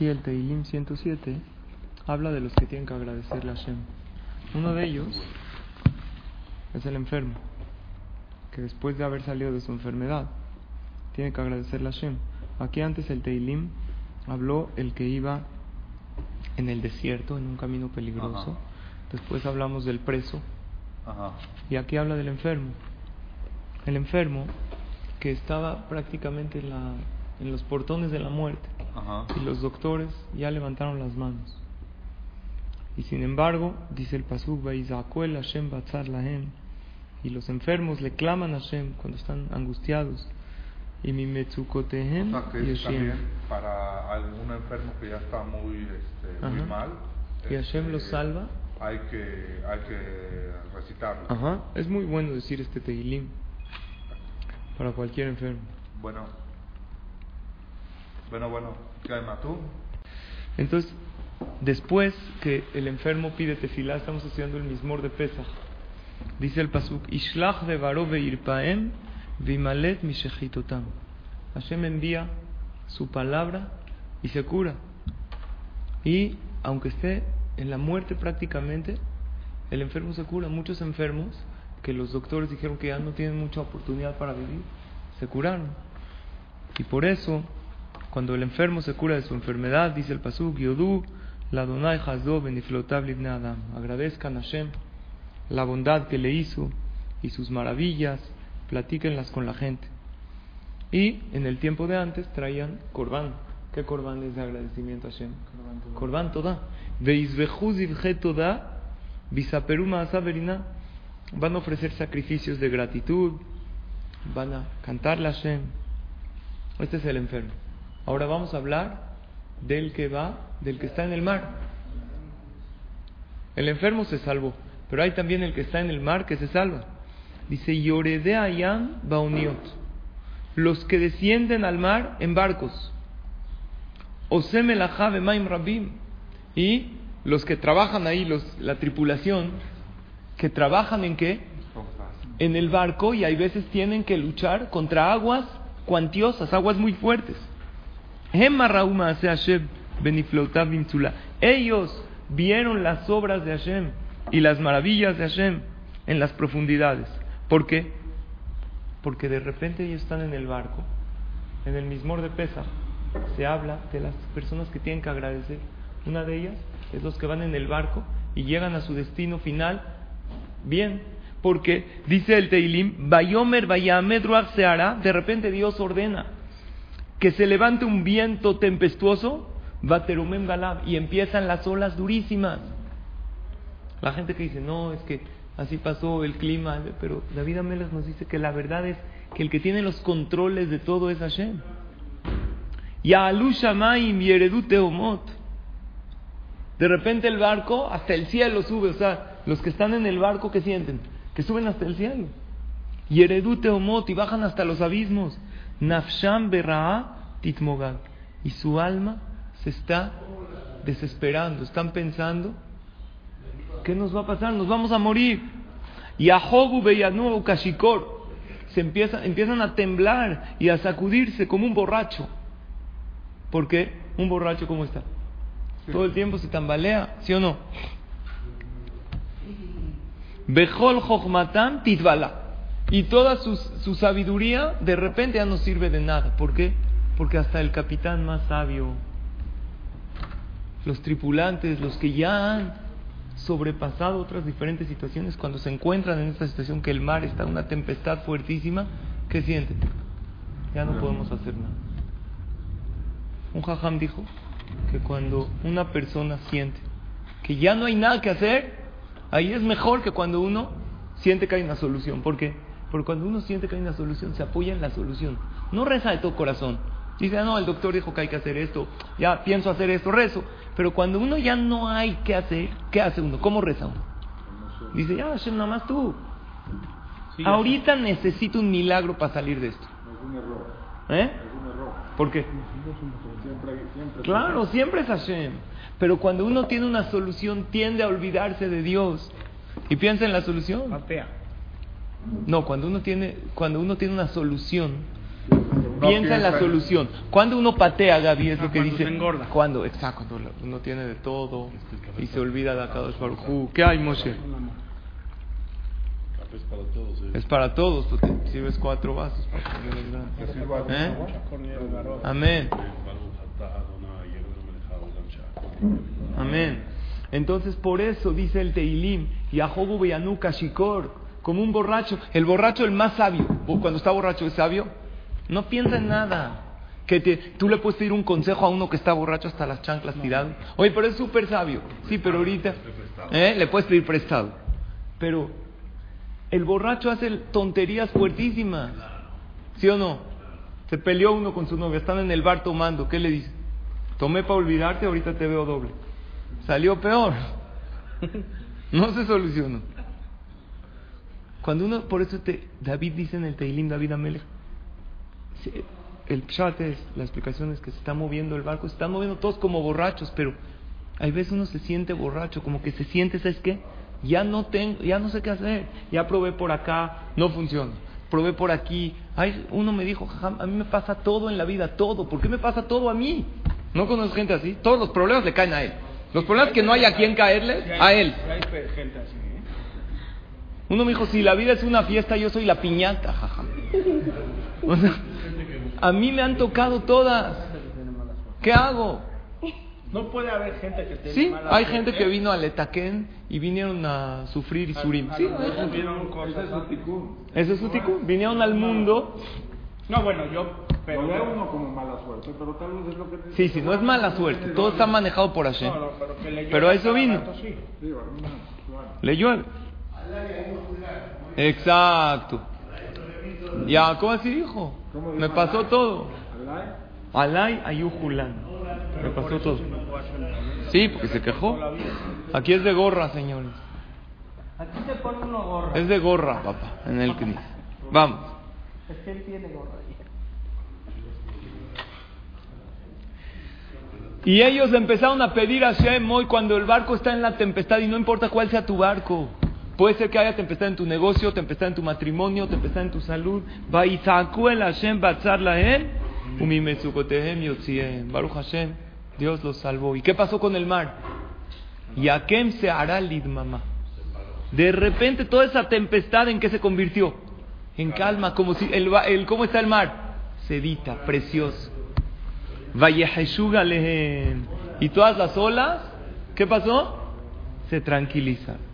Aquí el Teilim 107 habla de los que tienen que agradecerle a Hashem. Uno de ellos es el enfermo, que después de haber salido de su enfermedad, tiene que agradecerle a Hashem. Aquí antes el Teilim habló el que iba en el desierto, en un camino peligroso. Ajá. Después hablamos del preso. Ajá. Y aquí habla del enfermo. El enfermo que estaba prácticamente en, la, en los portones de la muerte. Ajá. Y los doctores ya levantaron las manos. Y sin embargo, dice el Pasuk, "Vaizakuel Hashem batzar lahem", y los enfermos le claman a Hashem cuando están angustiados. Y mi O metzukotehem sea, que es yoshem. también para algún enfermo que ya está muy, este, muy mal. Y Hashem este, lo salva. Hay que, hay que recitarlo. Ajá, es muy bueno decir este Tehilim para cualquier enfermo. Bueno. Bueno, bueno. ¿Qué hay, Matú? Entonces, después que el enfermo pide tefilá, estamos estudiando el mismor de Pesach. Dice el pasuk, Ishlach bevaro veirpaem vimalet mishechitotam. Hashem envía su palabra y se cura. Y aunque esté en la muerte prácticamente, el enfermo se cura. Muchos enfermos que los doctores dijeron que ya no tienen mucha oportunidad para vivir, se curaron. Y por eso, cuando el enfermo se cura de su enfermedad, dice el pasuk, Yodu, la Donai Hazdo libnei Adam. Agradezcan a Hashem la bondad que le hizo y sus maravillas, platíquenlas con la gente. Y en el tiempo de antes traían corbán. ¿Qué corbán es de agradecimiento a Hashem? Corbán toda. Zivje toda, bisaperu maasá beriná. Van a ofrecer sacrificios de gratitud, van a cantarle a Hashem. Este es el enfermo. Ahora vamos a hablar del que va, del que está en el mar. El enfermo se salvó, pero hay también el que está en el mar que se salva. Dice, Yorede ayam bauniot. Los que descienden al mar en barcos. Bemaim rabim. Y los que trabajan ahí, los, la tripulación, que trabajan en qué? En el barco y hay veces tienen que luchar contra aguas cuantiosas, aguas muy fuertes. Ellos vieron las obras de Hashem y las maravillas de Hashem en las profundidades. ¿Por qué? Porque de repente ellos están en el barco, en el mismor de Pesach. Se habla de las personas que tienen que agradecer. Una de ellas es los que van en el barco y llegan a su destino final bien. Porque dice el Teilim, Bayomer Bayamed Seara, de repente Dios ordena que se levante un viento tempestuoso, Baterumem Galab, y empiezan las olas durísimas. La gente que dice, no, es que así pasó el clima, pero David Ameles nos dice que la verdad es que el que tiene los controles de todo es Hashem. De repente el barco hasta el cielo sube, o sea, los que están en el barco que sienten, que suben hasta el cielo. Yeredu Teomot y bajan hasta los abismos. Nafsham Berra'a Titmogag. Y su alma se está desesperando, están pensando, ¿qué nos va a pasar? Nos vamos a morir. Yahobu Beyanu Kashikor. Se empieza, empiezan a temblar y a sacudirse como un borracho. ¿Por qué? Un borracho, ¿cómo está? Todo el tiempo se tambalea, ¿sí o no? Bejol Jochmatam Titbala. Y toda su, su sabiduría de repente ya no sirve de nada. ¿Por qué? Porque hasta el capitán más sabio, los tripulantes, los que ya han sobrepasado otras diferentes situaciones, cuando se encuentran en esta situación que el mar está en una tempestad fuertísima, ¿qué sienten? Ya no podemos hacer nada. Un jajam dijo que cuando una persona siente que ya no hay nada que hacer, ahí es mejor que cuando uno siente que hay una solución. ¿Por qué? Porque cuando uno siente que hay una solución, se apoya en la solución. No reza de todo corazón, Dice, ah, no, el doctor dijo que hay que hacer esto, ya pienso hacer esto, rezo. Pero cuando uno ya no hay que hacer, ¿qué hace uno? ¿Cómo reza uno? Dice, ya, Hashem, nada más tú. Ahorita necesito un milagro para salir de esto. Es un error. ¿Eh? Es un error. ¿Por qué? Siempre, siempre. Claro, siempre es Hashem. Pero cuando uno tiene una solución, tiende a olvidarse de Dios. Y piensa en la solución. Patea. No, cuando uno tiene, cuando uno tiene una solución, No piensa en la solución. Cuando uno patea, Gaby, es Ah, lo que cuando dice. engorda. Cuando, exacto, cuando uno tiene de todo y se olvida de Akadosh Baruj Hu. ¿Qué hay, Moshe? Es para todos. ¿eh? Es para todos, tú te sirves cuatro vasos que. Que de ¿Eh? Amén. Amén. Entonces por eso dice el Teilim, Yahobu Beyanuka Shikor, como un borracho, el borracho el más sabio, cuando está borracho es sabio, no piensa en nada. Que te, tú le puedes pedir un consejo a uno que está borracho hasta las chanclas tirado. Oye, pero es súper sabio. Sí, pero ahorita ¿eh? le puedes pedir prestado. Pero el borracho hace tonterías fuertísimas. ¿Sí o no? Se peleó uno con su novia, están en el bar tomando. ¿Qué le dice? Tomé para olvidarte, ahorita te veo doble. Salió peor. No se solucionó. Cuando uno, por eso te, David dice en el Teilim, David Amelech, el pshat es, la explicación es que se está moviendo el barco, se están moviendo todos como borrachos, pero hay veces uno se siente borracho, como que se siente, ¿sabes qué? Ya no tengo, ya no sé qué hacer, ya probé por acá, no funciona, probé por aquí, Ay, uno me dijo, "Jajam, a mí me pasa todo en la vida, todo, ¿por qué me pasa todo a mí? ¿No conoces gente así? Todos los problemas le caen a él. Los problemas que no hay a quien caerle, a él. Ya hay pe- gente así, ¿eh? Uno me dijo, si la vida es una fiesta, yo soy la piñata, jaja. O sea, a mí me han tocado todas. ¿Qué hago? No puede haber gente que tenga Sí, mala hay gente que vino al Etaquén y vinieron a sufrir y surim. Sí, vieron cosas. ese es su. Vinieron al mundo. No, bueno, yo. Pero, Lo ve uno como mala suerte, pero tal vez es lo que Sí, sí, no es mala suerte. Todo está manejado por Hashem. Pero, a eso vino. Le llueve. Exacto. Ya, ¿cómo así dijo? ¿Cómo Me pasó todo. Alay, Alay ayujulan. Me pasó todo. Sí, porque se quejó. Aquí es de gorra, señores. Aquí se pone uno gorro. Es de gorra, papá, en el CNIS. Vamos. Es que él tiene gorro ahí. Y ellos empezaron a pedir a Shem hoy cuando el barco está en la tempestad y no importa cuál sea tu barco. Puede ser que haya tempestad en tu negocio, tempestad en tu matrimonio, tempestad en tu salud. Baruch Hashem, Dios los salvó. ¿Y qué pasó con el mar? Yakem se hará lidmama. De repente toda esa tempestad en qué se convirtió? En calma, como si el, ¿cómo está el mar? Sedita, precioso. Y todas las olas, ¿qué pasó? Se tranquilizaron.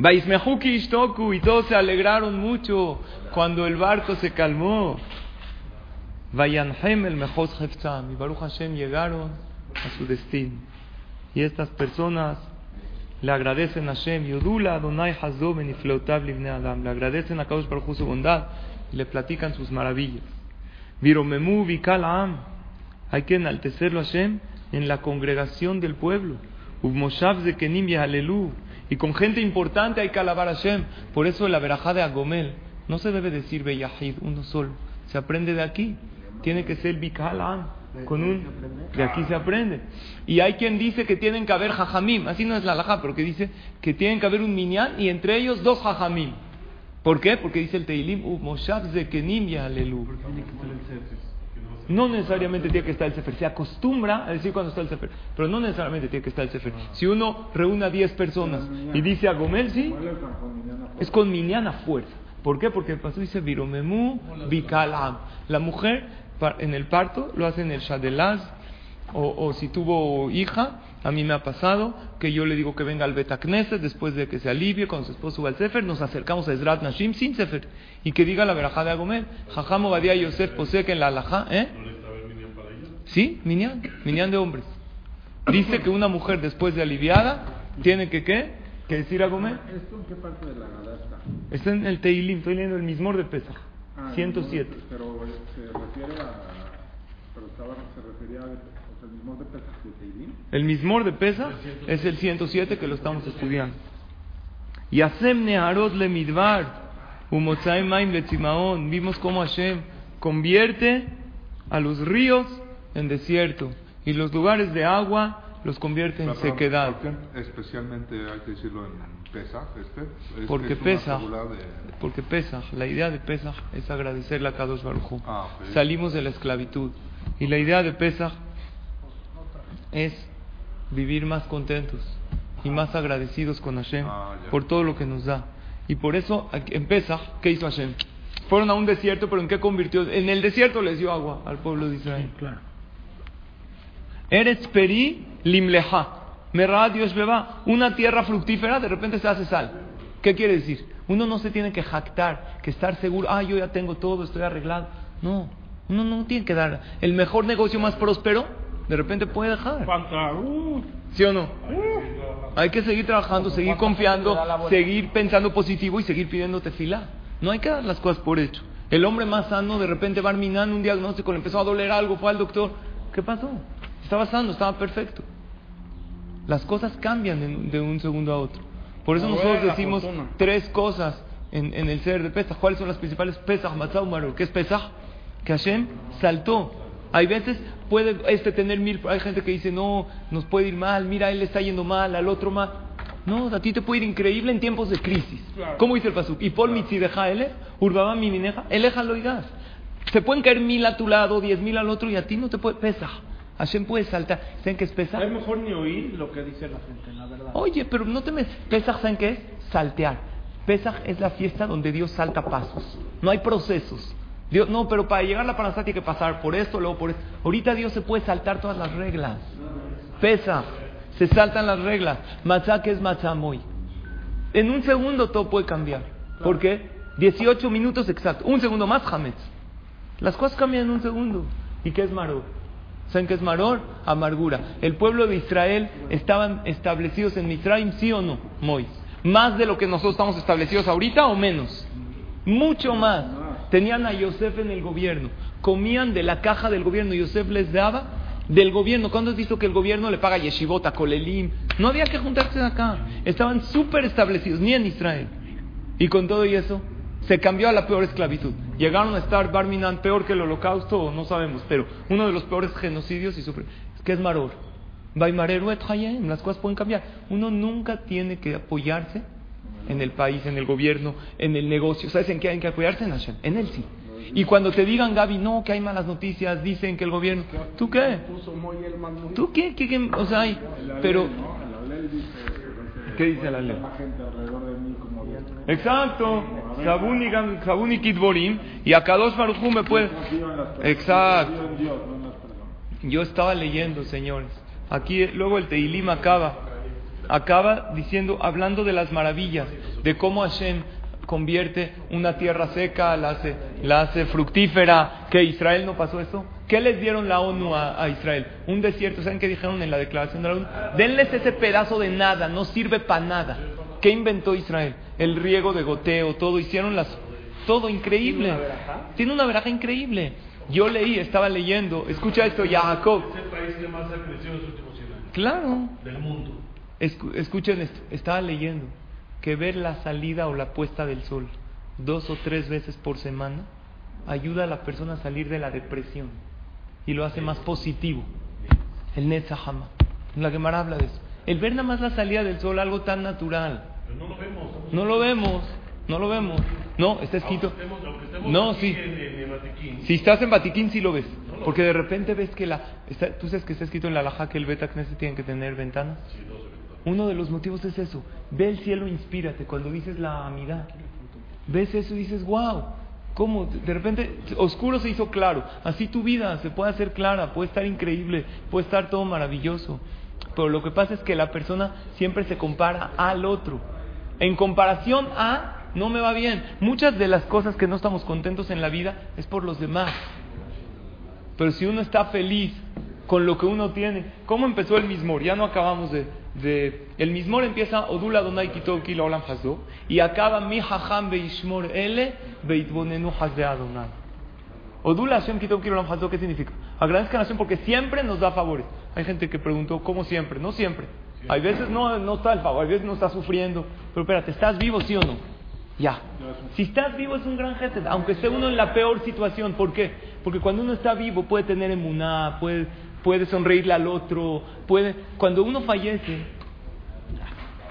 Vaismehuki ishtoku. Y todos se alegraron mucho cuando el barco se calmó. Vayanhem el mejos heftzam. Y Baruch Hashem llegaron a su destino. Y estas personas le agradecen a Hashem. Yodula Adonai Hazdo benifleotav livnei Adam. Le agradecen a Kadosh Baruch su bondad. Y le platican sus maravillas. Viromemu vikal am. Hay que enaltecerlo a Hashem en la congregación del pueblo. Ubmoshav zekenim yehalelu. Y con gente importante hay que alabar a Hashem. Por eso la verajá de Agomel no se debe decir Beyahid, uno solo. Se aprende de aquí. Tiene que ser vikal am. Con un, de aquí se aprende. Y hay quien dice que tienen que haber jajamim. Así no es la alajá, pero que dice que tienen que haber un minyan y entre ellos dos jajamim. ¿Por qué? Porque dice el Teilim, Ubmoshav zekenim yehalelu. No necesariamente tiene que estar el Sefer. Se acostumbra a decir cuando está el Sefer, pero no necesariamente tiene que estar el Sefer. Si uno reúne a 10 personas y dice a Gomel, sí, ¿cuál es con miniana fuerza. ¿Por qué? Porque el pastor dice Viromemu Bikalam. La mujer en el parto lo hace en el Shadelaz, o, o si tuvo hija, a mí me ha pasado que yo le digo que venga al Betacneset después de que se alivie, cuando su esposo al Sefer, nos acercamos a Ezrat Nashim sin Sefer y que diga la verajá de Agomel. Jajam Obadiah Yosef posee que en la alajá, ¿eh? Sí, minyan, minyan de hombres. Dice que una mujer después de aliviada tiene que qué? Que decir a Gomel. ¿Esto en qué parte de la Gadá está? Está en el Teilim, estoy leyendo el Mismor de Pesach, Ah, 107. Pero eh, se refiere a... Pero estaba, se refería a, el mismor de Pesach es el 107 que lo estamos estudiando. Yasem Neharot le Umotzaim Maim le. Vimos cómo Hashem convierte a los ríos en desierto y los lugares de agua los convierte en sequedad. ¿por qué especialmente hay que decirlo en Pesach, este? Es Porque figura de... porque Pesach, la idea de Pesach es agradecerle a Kadosh Baruj. Ah, ok. Salimos de la esclavitud y la idea de Pesach es vivir más contentos y más agradecidos con Hashem Ah, por todo lo que nos da. Y por eso en Pesach, ¿qué hizo Hashem? Fueron a un desierto, pero ¿en qué convirtió? En el desierto les dio agua al pueblo de Israel. Claro. Eretz peri limleja. Merá Dios beba. Una tierra fructífera de repente se hace sal. ¿Qué quiere decir? Uno no se tiene que jactar, que estar seguro, ah, yo ya tengo todo, estoy arreglado. No, uno no tiene que dar. El mejor negocio más próspero, de repente puede dejar. ¿Sí o no? Hay que seguir trabajando, seguir confiando, seguir pensando positivo y seguir pidiéndote fila. No hay que dar las cosas por hecho. El hombre más sano de repente va minando un diagnóstico, le empezó a doler algo, fue al doctor. ¿Qué pasó? Estaba sano, estaba perfecto. Las cosas cambian de, un segundo a otro. Por eso No nosotros decimos tres cosas en, en el ser de Pesach. ¿Cuáles son las principales? Pesach, Matzah, Umaru. ¿Qué es Pesach? Que Hashem saltó. Hay veces puede este tener mil, hay gente que dice, no, nos puede ir mal, mira, a él le está yendo mal, al otro mal. No, a ti te puede ir increíble en tiempos de crisis. Claro. ¿Cómo dice el pasuk? Y Paul mitzi deja ele, urbaba mi mineja, eleja lo oigas. Se pueden caer mil a tu lado, diez mil al otro y a ti no te puede, Pesach. Hashem puede saltar. ¿Saben qué es Pesach? es mejor ni oír lo que dice la gente, la verdad. Oye, pero no te me... Pesach, ¿saben qué es? Saltear. Pesach es la fiesta donde Dios salta pasos. No hay procesos. Dios, no, pero para llegar a la Parasá tiene que pasar por esto, luego por esto. Ahorita Dios se puede saltar todas las reglas. Pesach, se saltan las reglas. Matzah, que es matzah muy. En un segundo todo puede cambiar. ¿Por qué? 18 minutos exacto. Un segundo más, Hametz. Las cosas cambian en un segundo. ¿Y qué es Maror? ¿Saben qué es Maror? Amargura. El pueblo de Israel estaban establecidos en Mitzrayim, ¿sí o no? Mois. ¿Más de lo que nosotros estamos establecidos ahorita o menos? Mucho más. Tenían a Yosef en el gobierno. Comían de la caja del gobierno. Yosef les daba del gobierno. ¿Cuándo has visto que el gobierno le paga yeshivot, a kolelim? No había que juntarse acá. Estaban súper establecidos, ni en Israel. Y con todo y eso, se cambió a la peor esclavitud. Llegaron a estar Barminan peor que el holocausto, no sabemos, pero uno de los peores genocidios y sufre. ¿Qué es Maror? Baimareru et Hayem, las cosas pueden cambiar. Uno nunca tiene que apoyarse en el país, en el gobierno, en el negocio. ¿Sabes en qué hay que apoyarse? En Hashem, en él sí. Y cuando te digan, Gaby, no, que hay malas noticias, dicen que el gobierno... ¿Tú qué? ¿Tú qué? O sea, hay... Pero... ¿Qué dice la ley? Exacto. Sabuni Kidborim y a Kadosh Baruj me. Exacto. Yo estaba leyendo, señores. Aquí luego el Teilim acaba. Acaba diciendo, hablando de las maravillas, de cómo Hashem convierte una tierra seca, la hace, la hace fructífera, que Israel no pasó eso. ¿Qué les dieron la ONU a, a Israel? Un desierto, ¿saben qué dijeron en la declaración de la ONU? Denles ese pedazo de nada, no sirve para nada. ¿Qué inventó Israel? El riego de goteo, todo, hicieron las, todo increíble. Tiene una veraja increíble. Yo leí, estaba leyendo, escucha esto, Jacob. Es el país que más ha crecido en los últimos 100 años. Claro. Del mundo. Escu- escuchen esto, estaba leyendo que ver la salida o la puesta del sol dos o tres veces por semana ayuda a la persona a salir de la depresión y lo hace más positivo. El Netzahama. La Gemara habla de eso. El ver nada más la salida del sol, algo tan natural. Pero no lo vemos. No lo vemos, no lo vemos. No, está escrito. No, sí. Si estás en Vatiquín, sí lo ves. Porque de repente ves que la. está- Tú sabes que está escrito en la Alajá que el Beta Knesset tiene que tener ventanas. Uno de los motivos es eso. Ve el cielo, inspírate. Cuando dices la amidad, ves eso y dices, wow. ¿Cómo? De repente, oscuro se hizo claro. Así tu vida se puede hacer clara, puede estar increíble, puede estar todo maravilloso. Pero lo que pasa es que la persona siempre se compara al otro. En comparación a, no me va bien. Muchas de las cosas que no estamos contentos en la vida es por los demás. Pero si uno está feliz con lo que uno tiene, ¿cómo empezó el mismor? Ya no acabamos de... de el mismor empieza Odula Donai Kitov Kila Olam Hazdo y acaba Mi Hacham Beishmor Ele Beitbonenu Hazde Adonai. Odula Hashem Kitov Kila Olam Hazdo, ¿qué significa? Agradezcan a Hashem porque siempre nos da favores. Hay gente que preguntó, ¿cómo siempre? No siempre. Hay veces no, no está el favor, hay veces no está sufriendo. Pero espérate, ¿estás vivo sí o no? Ya. Si estás vivo es un gran jefe, aunque esté uno en la peor situación. ¿Por qué? Porque cuando uno está vivo puede tener emuná, puede, puede sonreírle al otro, puede... Cuando uno fallece,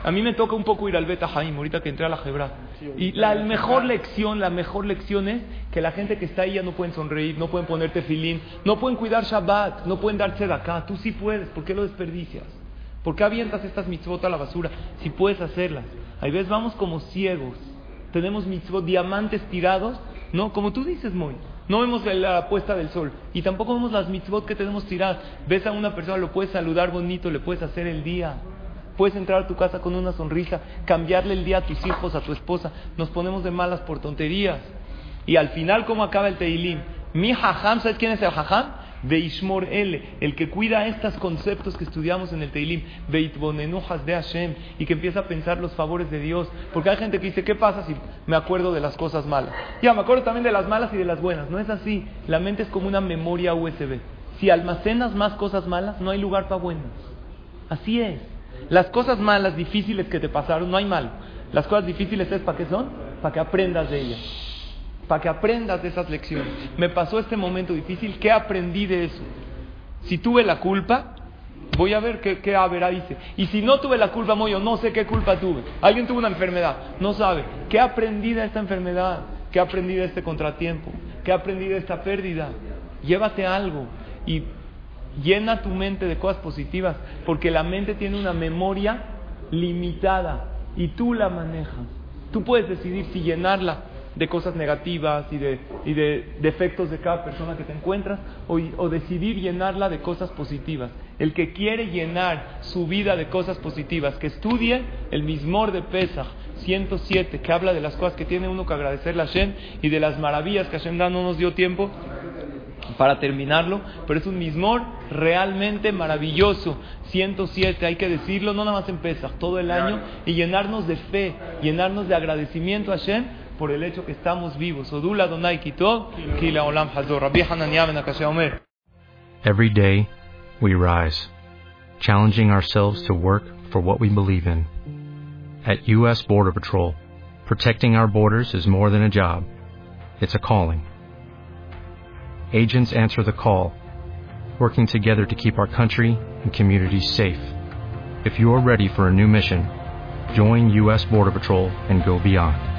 a mí me toca un poco ir al Beta Haim, ahorita que entré a la Hebra. Y la mejor lección, la mejor lección es que la gente que está ahí ya no pueden sonreír, no pueden ponerte filín, no pueden cuidar Shabbat, no pueden darse de acá. Tú sí puedes, ¿por qué lo desperdicias? ¿Por qué avientas estas mitzvot a la basura si puedes hacerlas? Hay veces vamos como ciegos. Tenemos mitzvot, diamantes tirados, ¿no? Como tú dices, Moy. No vemos la puesta del sol y tampoco vemos las mitzvot que tenemos tiradas. Ves a una persona, lo puedes saludar bonito, le puedes hacer el día. Puedes entrar a tu casa con una sonrisa, cambiarle el día a tus hijos, a tu esposa. Nos ponemos de malas por tonterías. Y al final, ¿cómo acaba el Teilim? Mi hajam, ¿sabes quién es el hajam? Beishmor L, el que cuida estos conceptos que estudiamos en el Teilim, Beitbonenujas de Hashem, y que empieza a pensar los favores de Dios. Porque hay gente que dice, ¿qué pasa si me acuerdo de las cosas malas? Ya, me acuerdo también de las malas y de las buenas. No es así. La mente es como una memoria USB. Si almacenas más cosas malas, no hay lugar para buenas. Así es. Las cosas malas, difíciles que te pasaron, no hay mal. Las cosas difíciles es para qué son? Para que aprendas de ellas para que aprendas de esas lecciones. Me pasó este momento difícil, ¿qué aprendí de eso? Si tuve la culpa, voy a ver qué, qué haberá dice. Y si no tuve la culpa, yo no sé qué culpa tuve. Alguien tuvo una enfermedad, no sabe. ¿Qué aprendí de esta enfermedad? ¿Qué aprendí de este contratiempo? ¿Qué aprendí de esta pérdida? Llévate algo y llena tu mente de cosas positivas, porque la mente tiene una memoria limitada y tú la manejas. Tú puedes decidir si llenarla de cosas negativas y de, y de defectos de cada persona que te encuentras o, o, decidir llenarla de cosas positivas. El que quiere llenar su vida de cosas positivas, que estudie el Mismor de Pesach 107, que habla de las cosas que tiene uno que agradecerle a Hashem y de las maravillas que Hashem da, no nos dio tiempo para terminarlo, pero es un Mismor realmente maravilloso. 107, hay que decirlo, no nada más en Pesach, todo el año, y llenarnos de fe, llenarnos de agradecimiento a Hashem por el hecho que estamos vivos. Odula Donai Kito, Kila Olam Hazor. Rabbi Omer. Every day, we rise, challenging ourselves to work for what we believe in. At U.S. Border Patrol, protecting our borders is more than a job, it's a calling. Agents answer the call, working together to keep our country and communities safe. If you're ready for a new mission, join U.S. Border Patrol and go beyond.